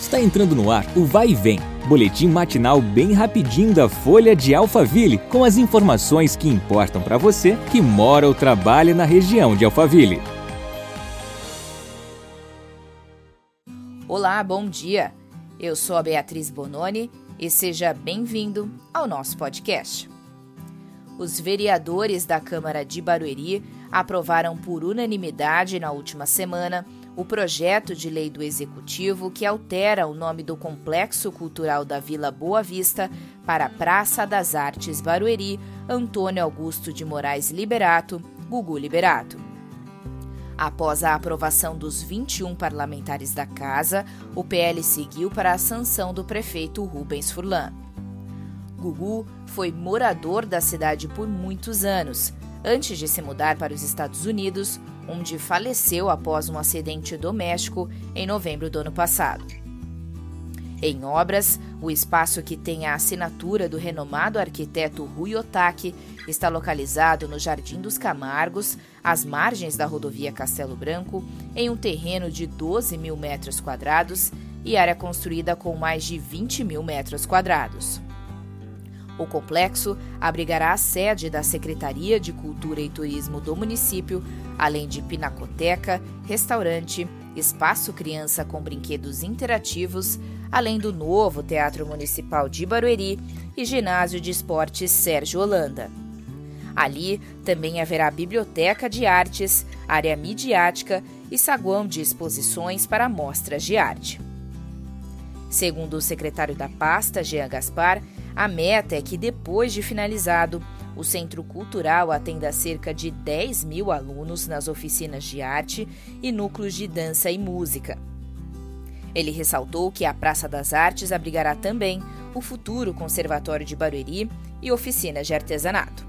Está entrando no ar o Vai e Vem, boletim matinal bem rapidinho da Folha de Alphaville, com as informações que importam para você que mora ou trabalha na região de Alphaville. Olá, bom dia. Eu sou a Beatriz Bononi e seja bem-vindo ao nosso podcast. Os vereadores da Câmara de Barueri aprovaram por unanimidade na última semana o projeto de lei do Executivo que altera o nome do Complexo Cultural da Vila Boa Vista para Praça das Artes Barueri, Antônio Augusto de Moraes Liberato, Gugu Liberato. Após a aprovação dos 21 parlamentares da Casa, o PL seguiu para a sanção do prefeito Rubens Furlan. Gugu foi morador da cidade por muitos anos, antes de se mudar para os Estados Unidos, onde faleceu após um acidente doméstico em novembro do ano passado. Em obras, o espaço que tem a assinatura do renomado arquiteto Rui Otaki está localizado no Jardim dos Camargos, às margens da rodovia Castelo Branco, em um terreno de 12 mil metros quadrados e área construída com mais de 20 mil metros quadrados. O complexo abrigará a sede da Secretaria de Cultura e Turismo do município, além de pinacoteca, restaurante, espaço criança com brinquedos interativos, além do novo Teatro Municipal de Barueri e ginásio de esportes Sérgio Holanda. Ali também haverá biblioteca de artes, área midiática e saguão de exposições para mostras de arte. Segundo o secretário da pasta, Jean Gaspar, a meta é que, depois de finalizado, o Centro Cultural atenda cerca de 10 mil alunos nas oficinas de arte e núcleos de dança e música. Ele ressaltou que a Praça das Artes abrigará também o futuro Conservatório de Barueri e oficinas de artesanato.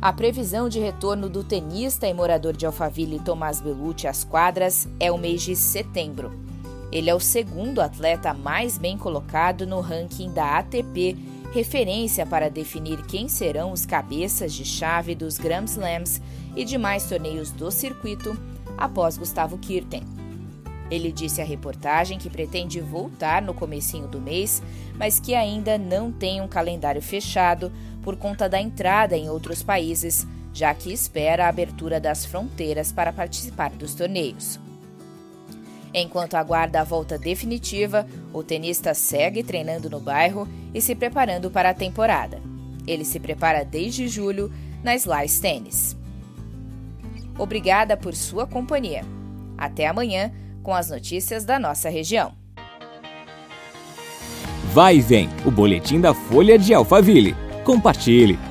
A previsão de retorno do tenista e morador de Alphaville Tomás Belucci às quadras é o mês de setembro. Ele é o segundo atleta mais bem colocado no ranking da ATP, referência para definir quem serão os cabeças de chave dos Grand Slams e demais torneios do circuito, após Gustavo Kirten. Ele disse à reportagem que pretende voltar no comecinho do mês, mas que ainda não tem um calendário fechado por conta da entrada em outros países, já que espera a abertura das fronteiras para participar dos torneios. Enquanto aguarda a volta definitiva, o tenista segue treinando no bairro e se preparando para a temporada. Ele se prepara desde julho na Slice Tennis. Obrigada por sua companhia. Até amanhã com as notícias da nossa região. Vai e vem, o boletim da Folha de Alphaville. Compartilhe.